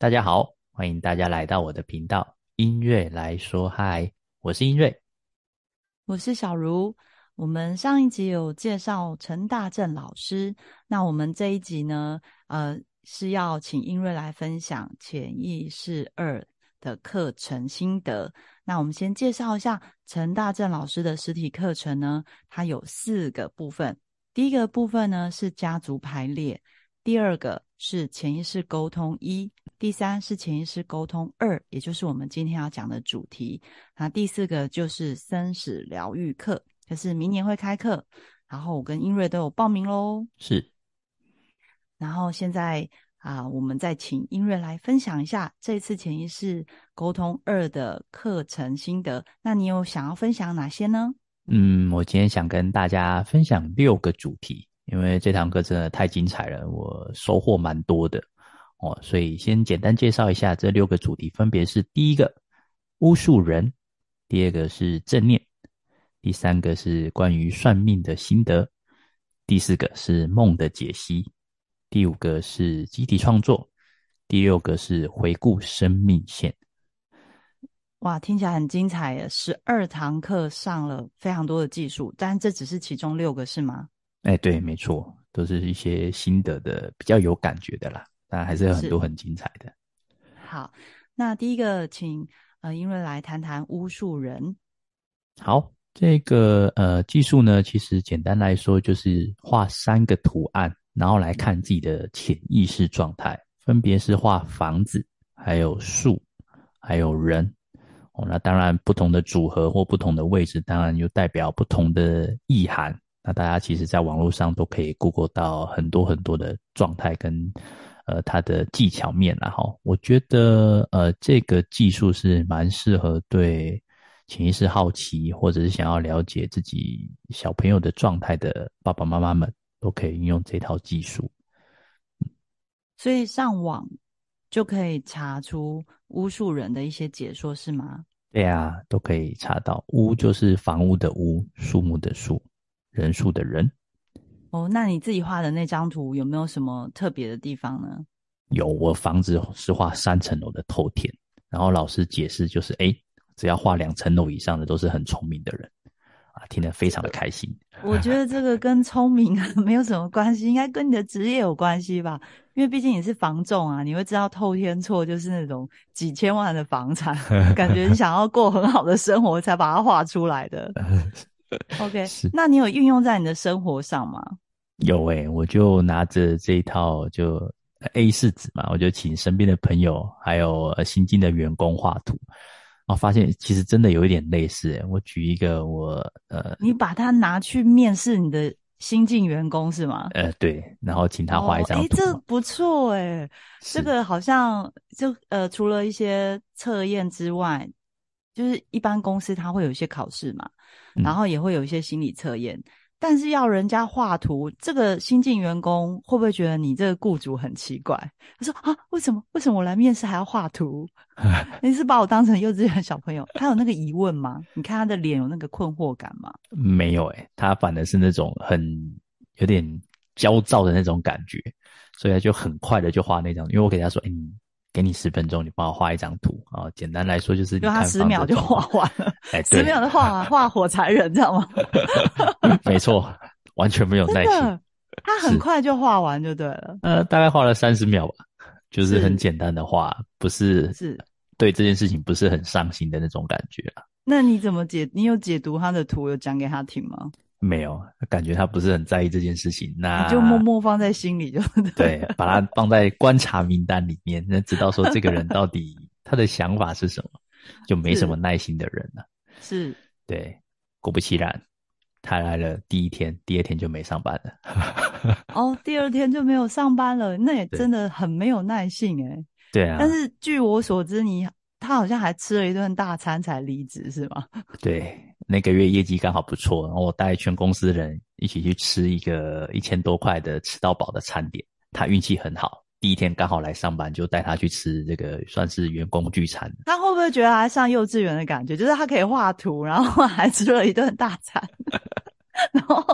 大家好，欢迎大家来到我的频道音乐来说嗨，我是音瑞，我是小茹。我们上一集有介绍陈大正老师，那我们这一集呢，呃，是要请音瑞来分享潜意识二的课程心得。那我们先介绍一下陈大正老师的实体课程呢，它有四个部分。第一个部分呢是家族排列，第二个是潜意识沟通一，第三是潜意识沟通二，也就是我们今天要讲的主题。那第四个就是生死疗愈课，就是明年会开课，然后我跟英瑞都有报名喽。是，然后现在啊，我们再请英瑞来分享一下这次潜意识沟通二的课程心得。那你有想要分享哪些呢？嗯，我今天想跟大家分享六个主题，因为这堂课真的太精彩了，我收获蛮多的哦。所以先简单介绍一下这六个主题，分别是第一个巫术人，第二个是正念，第三个是关于算命的心得，第四个是梦的解析，第五个是集体创作，第六个是回顾生命线。哇，听起来很精彩耶！十二堂课上了非常多的技术，但这只是其中六个，是吗？哎，对，没错，都是一些心得的，比较有感觉的啦。当然还是有很多很精彩的。好，那第一个，请呃，英瑞来谈谈巫术人。好，这个呃技术呢，其实简单来说就是画三个图案，然后来看自己的潜意识状态，分别是画房子、还有树、还有人。那当然，不同的组合或不同的位置，当然又代表不同的意涵。那大家其实，在网络上都可以 Google 到很多很多的状态跟呃它的技巧面然后我觉得呃这个技术是蛮适合对潜意识好奇或者是想要了解自己小朋友的状态的爸爸妈妈们，都可以运用这套技术。所以上网就可以查出巫术人的一些解说，是吗？对啊，都可以查到。巫就是房屋的屋，树木的树，人数的人。哦，那你自己画的那张图有没有什么特别的地方呢？有，我房子是画三层楼的透天，然后老师解释就是，哎，只要画两层楼以上的都是很聪明的人，啊，听得非常的开心。我觉得这个跟聪明啊没有什么关系，应该跟你的职业有关系吧？因为毕竟你是房仲啊，你会知道透天错就是那种几千万的房产，感觉你想要过很好的生活才把它画出来的。OK，那你有运用在你的生活上吗？有诶，我就拿着这一套就 A 四纸嘛，我就请身边的朋友还有新进的员工画图，然后发现其实真的有一点类似。我举一个我呃，你把它拿去面试你的。新进员工是吗？呃，对，然后请他画一张图。哎，这不错哎，这个好像就呃，除了一些测验之外，就是一般公司它会有一些考试嘛，然后也会有一些心理测验。但是要人家画图，这个新进员工会不会觉得你这个雇主很奇怪？他说啊，为什么为什么我来面试还要画图？你是把我当成幼稚园小朋友？他有那个疑问吗？你看他的脸有那个困惑感吗？没有诶，他反而是那种很有点焦躁的那种感觉，所以他就很快的就画那张。因为我给他说，哎。给你十分钟，你帮我画一张图啊！简单来说就是，就他十秒就画完了，哎，十秒的画完画火柴人，知道吗？没错，完全没有耐心。他很快就画完就对了。呃，大概画了三十秒吧，就是很简单的画，不是是对这件事情不是很上心的那种感觉啊。那你怎么解？你有解读他的图，有讲给他听吗？没有，感觉他不是很在意这件事情。那就默默放在心里，就对，把它放在观察名单里面，那知道说这个人到底 他的想法是什么，就没什么耐心的人了。是，对，果不其然，他来了第一天，第二天就没上班了。哦，第二天就没有上班了，那也真的很没有耐性哎。对啊。但是据我所知，你他好像还吃了一顿大餐才离职，是吗？对。那个月业绩刚好不错，然后我带全公司的人一起去吃一个一千多块的吃到饱的餐点。他运气很好，第一天刚好来上班，就带他去吃这个算是员工聚餐。他会不会觉得他上幼稚园的感觉？就是他可以画图，然后还吃了一顿大餐，然后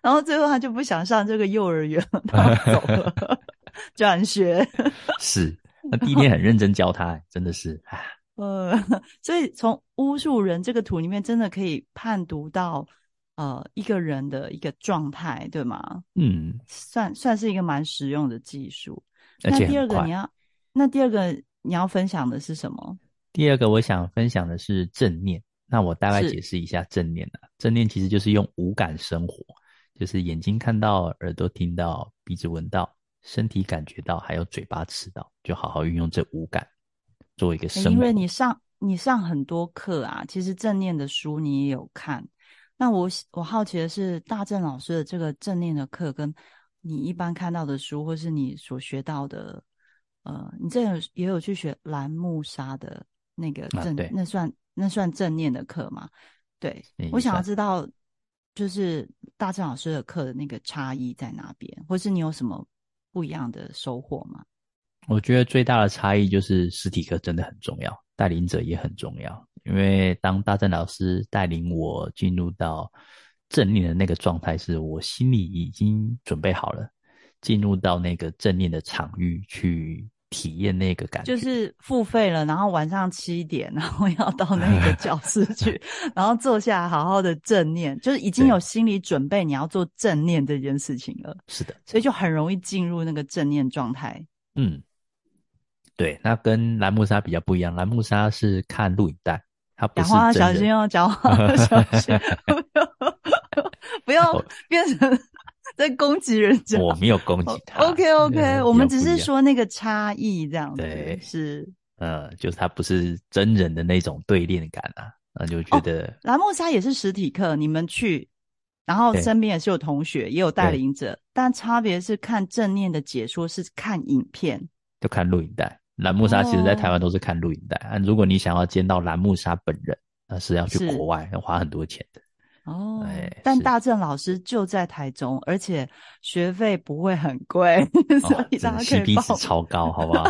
然后最后他就不想上这个幼儿园了，他走了，转学。是，那第一天很认真教他，真的是啊。呃，所以从巫术人这个图里面，真的可以判读到呃一个人的一个状态，对吗？嗯，算算是一个蛮实用的技术。那第二个你。要，那第二个你要分享的是什么？第二个我想分享的是正念。那我大概解释一下正念啊。正念其实就是用五感生活，就是眼睛看到、耳朵听到、鼻子闻到、身体感觉到，还有嘴巴吃到，就好好运用这五感做一个生活。因为你上你上很多课啊，其实正念的书你也有看。那我我好奇的是，大正老师的这个正念的课，跟你一般看到的书，或是你所学到的，呃，你这有也有去学蓝木沙的那个正，啊那算那算正念的课吗？对，我想要知道，就是大正老师的课的那个差异在哪边，或是你有什么不一样的收获吗？我觉得最大的差异就是实体课真的很重要，带领者也很重要。因为当大正老师带领我进入到正念的那个状态，是我心里已经准备好了，进入到那个正念的场域去体验那个感觉。就是付费了，然后晚上七点，然后要到那个教室去，然后坐下来好好的正念，就是已经有心理准备你要做正念这件事情了，是的，所以就很容易进入那个正念状态。嗯，对，那跟蓝木沙比较不一样，蓝木沙是看录影带，它不是讲话小心哦，讲话要 小心，不要我变成在攻击人家。我没有攻击 他。OK OK，呃我们只是，说那个差异这样子，对是。呃，就是它不是真人的那种对练感啊，那就觉得、蓝木沙也是实体课，你们去，然后身边也是有同学，也有带领者，但差别是看正念的解说是看影片，就看录影带。蓝木沙其实在台湾都是看录影带、啊，如果你想要见到蓝木沙本人，那是要去是国外，要花很多钱的。哦哎，但大正老师就在台中，而且学费不会很贵，所哦，以大家可以报超高，好不好？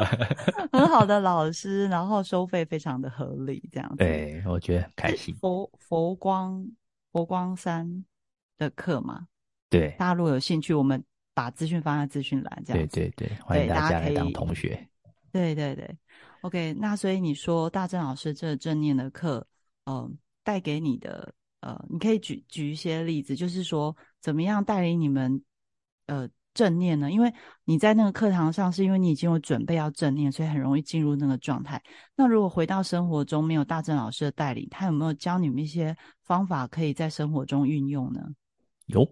很好的老师，然后收费非常的合理，这样子。对，我觉得很开心。佛佛光佛光山的课嘛，对，大家如果有兴趣，我们把资讯放在资讯栏，这样子。对对对，欢迎大家来当同学。对对对，OK。那所以你说大正老师这正念的课，嗯、带给你的，呃，你可以举举一些例子，就是说怎么样带领你们，呃，正念呢？因为你在那个课堂上，是因为你已经有准备要正念，所以很容易进入那个状态。那如果回到生活中，没有大正老师的带领，他有没有教你们一些方法，可以在生活中运用呢？有，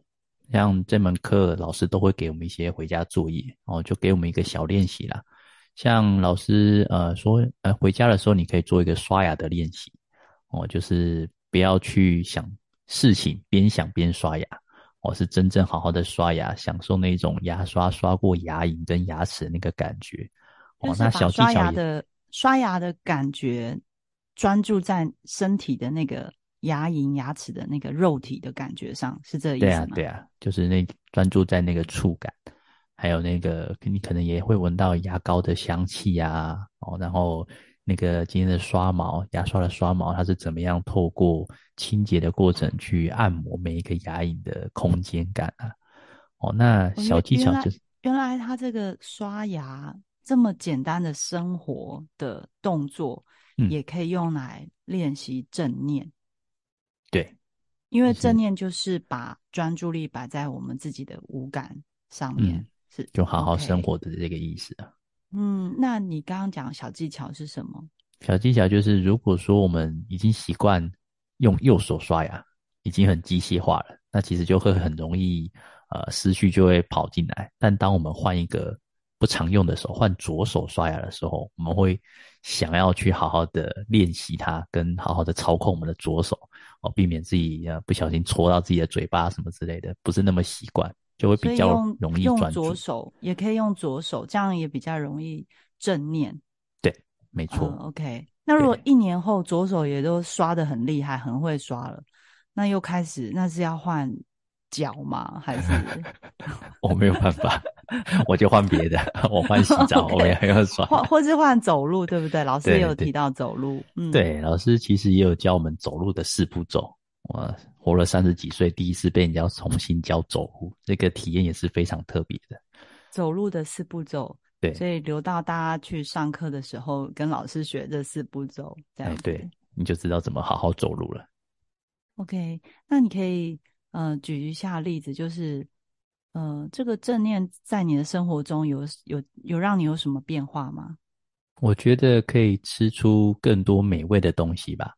像这门课老师都会给我们一些回家作业，哦，就给我们一个小练习啦。像老师呃说，呃回家的时候你可以做一个刷牙的练习，哦，就是不要去想事情，边想边刷牙，哦，是真正好好的刷牙，享受那种牙刷刷过牙龈跟牙齿那个感觉。哦，那小技刷牙巧的刷牙的感觉，专注在身体的那个牙龈、牙齿的那个肉体的感觉上，是这个意思对吗？啊对啊，就是那专注在那个触感，还有那个你可能也会闻到牙膏的香气呀、哦，然后那个今天的刷毛，牙刷的刷毛，它是怎么样透过清洁的过程去按摩每一个牙龈的空间感啊？哦，那哦小技巧就是原来它这个刷牙这么简单的生活的动作，嗯也可以用来练习正念。对因为正念就是把专注力摆在我们自己的五感上面，嗯是就好好生活的这个意思啊。嗯，那你刚刚讲小技巧是什么？小技巧就是，如果说我们已经习惯用右手刷牙，已经很机械化了，那其实就会很容易，呃，思绪就会跑进来。但当我们换一个不常用的手，换左手刷牙的时候，我们会想要去好好的练习它，跟好好的操控我们的左手，哦，避免自己呃不小心戳到自己的嘴巴什么之类的，不是那么习惯，就会比较容易专注左。手，也可以用左手，这样也比较容易正念。对没错，嗯、OK，那如果一年后左手也都刷的很厉害，很会刷了，那又开始那是要换脚吗？还是 我没有办法，我就换别的，我换洗澡，我也还要刷。或或是换走路，对不对？老师也有提到走路，嗯，对，老师其实也有教我们走路的四步骤。我活了三十几岁，第一次被人家重新教走路，这个体验也是非常特别的。走路的四步骤，对，所以留到大家去上课的时候，跟老师学这四步骤，这样对，你就知道怎么好好走路了。OK，那你可以呃举一下例子，就是呃这个正念在你的生活中有有有让你有什么变化吗？我觉得可以吃出更多美味的东西吧，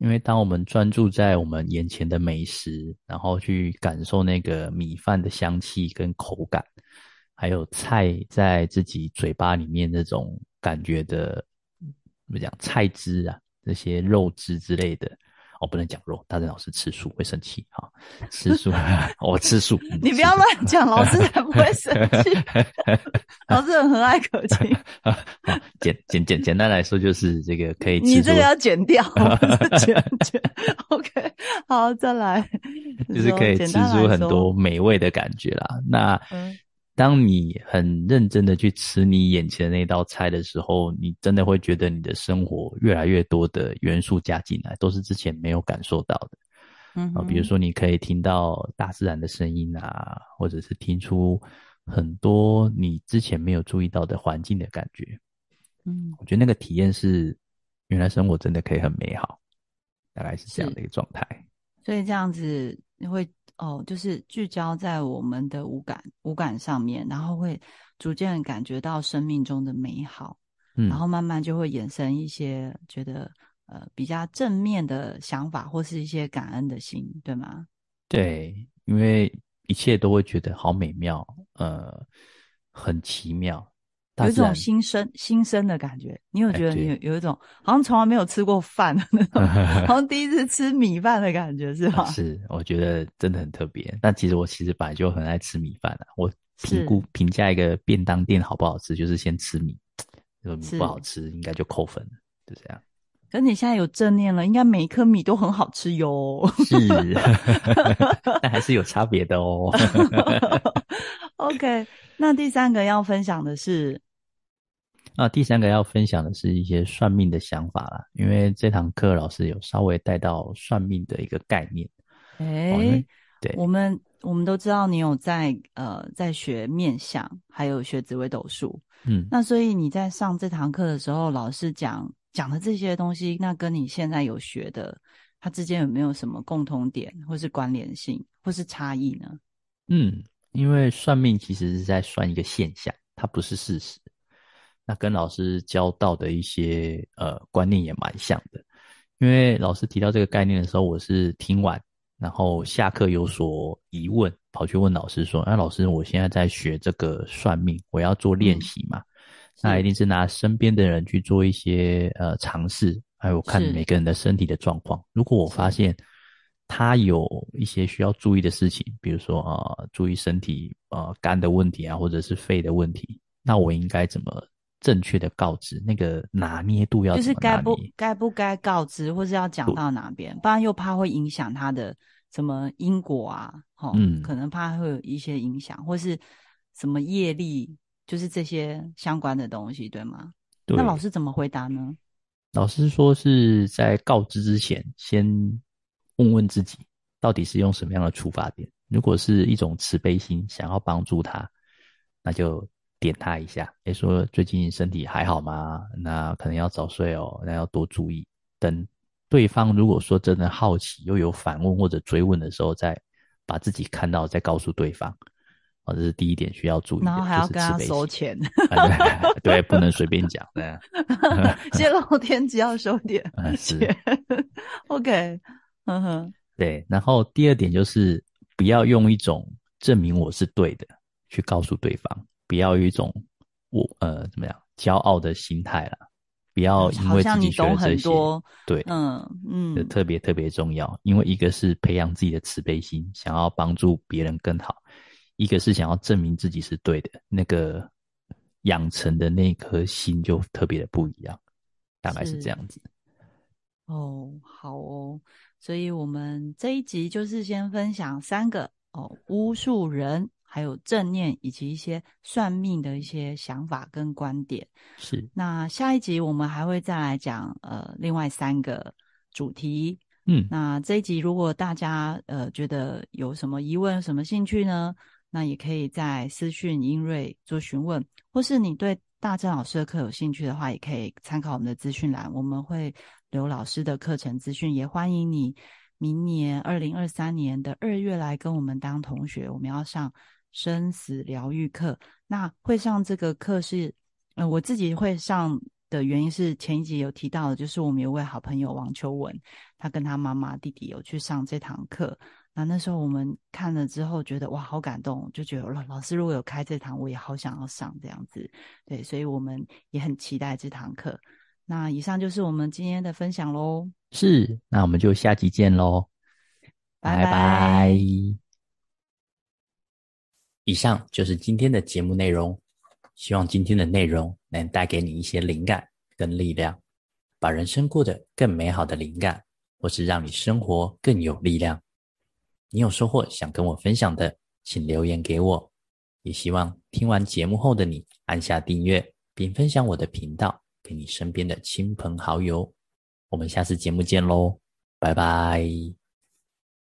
因为当我们专注在我们眼前的美食，然后去感受那个米饭的香气跟口感，还有菜在自己嘴巴里面那种感觉的，怎么讲菜汁啊，那些肉汁之类的。我不能讲肉，大正老师吃素会生气哈。吃 素，我吃素。你不要乱讲，老师才不会生气。老师很和蔼可亲。简简简简单来说，就是这个可以。你这个要剪掉，剪剪。OK，好，再来。就是可以吃出很多美味的感觉啦。那。当你很认真的去吃你眼前的那道菜的时候，你真的会觉得你的生活越来越多的元素加进来，都是之前没有感受到的。嗯，啊，比如说你可以听到大自然的声音啊，或者是听出很多你之前没有注意到的环境的感觉。嗯，我觉得那个体验是，原来生活真的可以很美好，大概是这样的一个状态。所以这样子你会。哦，就是聚焦在我们的五感五感上面，然后会逐渐感觉到生命中的美好，嗯，然后慢慢就会衍生一些觉得呃比较正面的想法，或是一些感恩的心，对吗？对，因为一切都会觉得好美妙，呃，很奇妙。有一种新生新生的感觉，你有觉得你有有一种好像从来没有吃过饭的那种，好像第一次吃米饭的感觉，是吧？是，我觉得真的很特别。但其实我其实本来就很爱吃米饭的。我评估评价一个便当店好不好吃，就是先吃米，如果米不好吃，应该就扣分了，就这样。可是你现在有正念了，应该每一颗米都很好吃哟。是，但还是有差别的哦。OK，那第三个要分享的是。那第三个要分享的是一些算命的想法啦，因为这堂课老师有稍微带到算命的一个概念。哎，对，我们我们都知道你有在呃在学面相，还有学紫微斗数，嗯，那所以你在上这堂课的时候，老师讲讲的这些东西，那跟你现在有学的，它之间有没有什么共同点，或是关联性，或是差异呢？嗯，因为算命其实是在算一个现象，它不是事实。那跟老师教到的一些呃观念也蛮像的，因为老师提到这个概念的时候，我是听完，然后下课有所疑问，跑去问老师说：“哎，老师，我现在在学这个算命，我要做练习嘛？那一定是拿身边的人去做一些呃尝试，还有看每个人的身体的状况。如果我发现他有一些需要注意的事情，比如说啊，注意身体呃肝的问题啊，或者是肺的问题，那我应该怎么？”正确的告知，那个拿捏度要就是该不该不该告知，或是要讲到哪边，不然又怕会影响他的什么因果啊，哈，嗯，可能怕会有一些影响，或是什么业力，就是这些相关的东西，对吗？那老师怎么回答呢？老师说是在告知之前，先问问自己，到底是用什么样的出发点？如果是一种慈悲心，想要帮助他，那就。点他一下，诶说最近身体还好吗？那可能要早睡哦，那要多注意。等对方如果说真的好奇，又有反问或者追问的时候，再把自己看到，再告诉对方。哦，这是第一点需要注意。然后还要跟他收钱，对，不能随便讲。对，泄露天只要收点 钱。OK，嗯哼。对，然后第二点就是不要用一种证明我是对的去告诉对方。不要有一种我呃怎么样骄傲的心态了，不要因为自己学这些，对，嗯嗯，特别特别重要。因为一个是培养自己的慈悲心，想要帮助别人更好；一个是想要证明自己是对的，那个养成的那颗心就特别的不一样，大概是这样子。哦，好哦，所以我们这一集就是先分享三个哦，巫术人。还有正念以及一些算命的一些想法跟观点。是，那下一集我们还会再来讲呃另外三个主题。嗯，那这一集如果大家呃觉得有什么疑问、什么兴趣呢？那也可以在私讯英瑞做询问，或是你对大正老师的课有兴趣的话，也可以参考我们的资讯栏，我们会留老师的课程资讯，也欢迎你明年二零二三年的二月来跟我们当同学，我们要上生死疗愈课。那会上这个课是，呃，我自己会上的原因是前一集有提到的，就是我们有位好朋友王秋文，他跟他妈妈弟弟有去上这堂课。那那时候我们看了之后，觉得哇，好感动，就觉得老老师如果有开这堂，我也好想要上这样子。对，所以我们也很期待这堂课。那以上就是我们今天的分享喽。是，那我们就下集见喽，拜拜。以上就是今天的节目内容，希望今天的内容能带给你一些灵感跟力量，把人生过得更美好的灵感，或是让你生活更有力量。你有收获想跟我分享的，请留言给我。也希望听完节目后的你按下订阅，并分享我的频道给你身边的亲朋好友。我们下次节目见喽，拜拜。